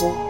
corpo.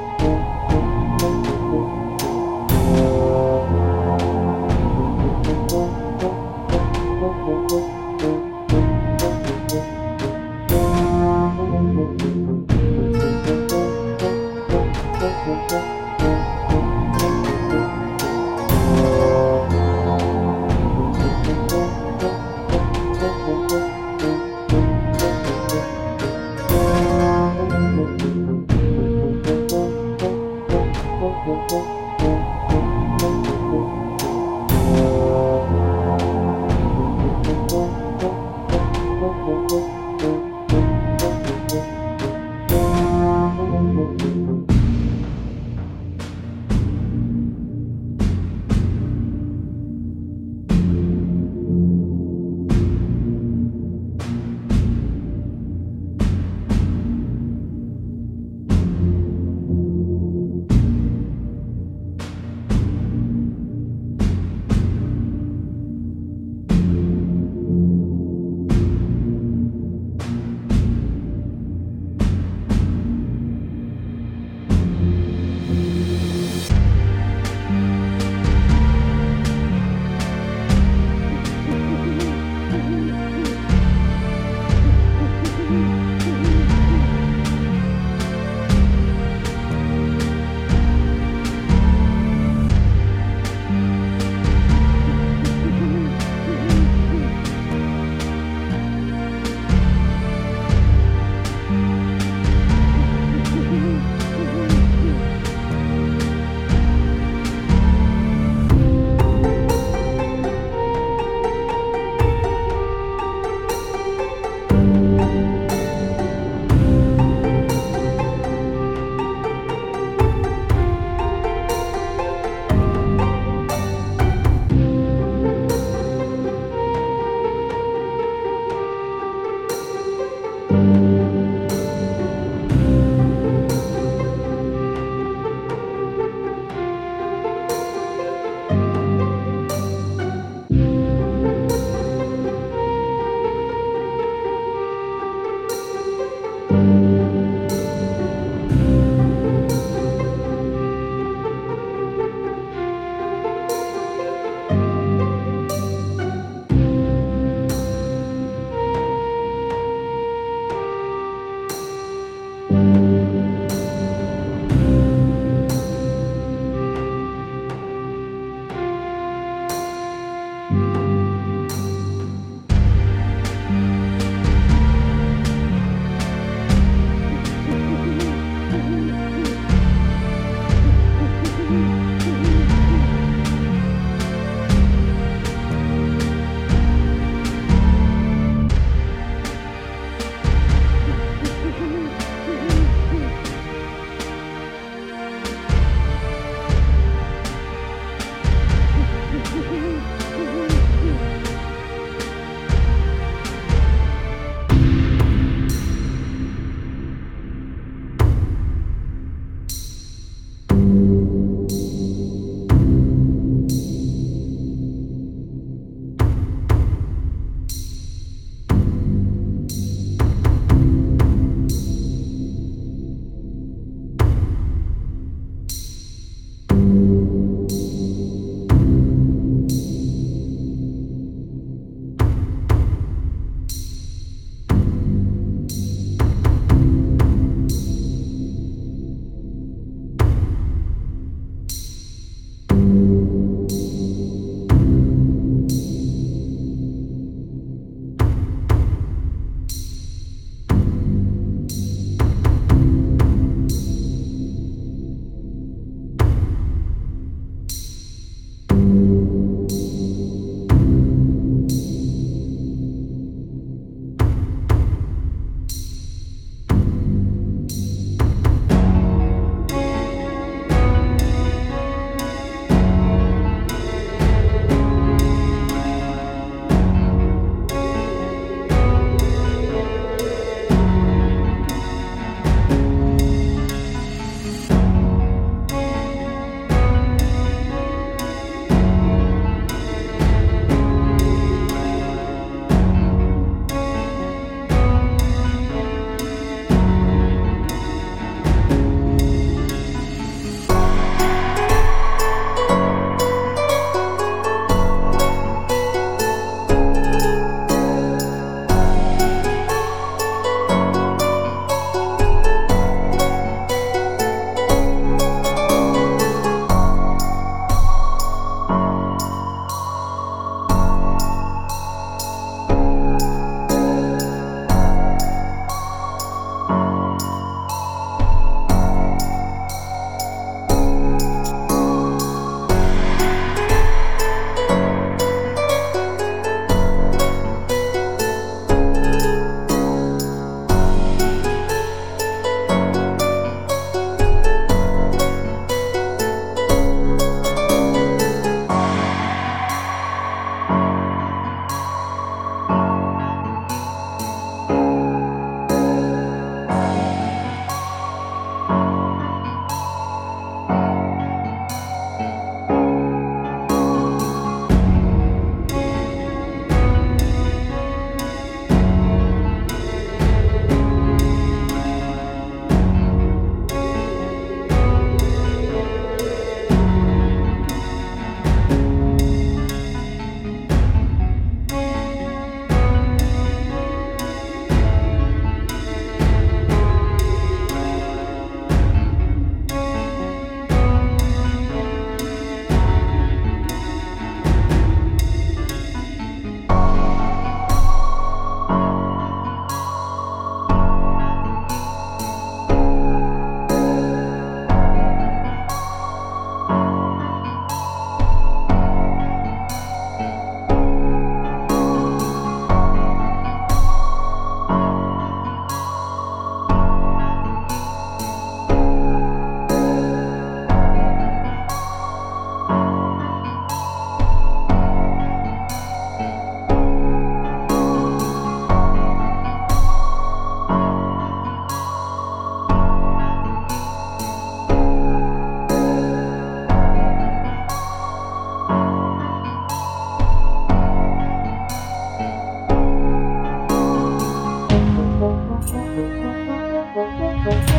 Thank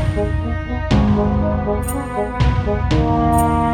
you.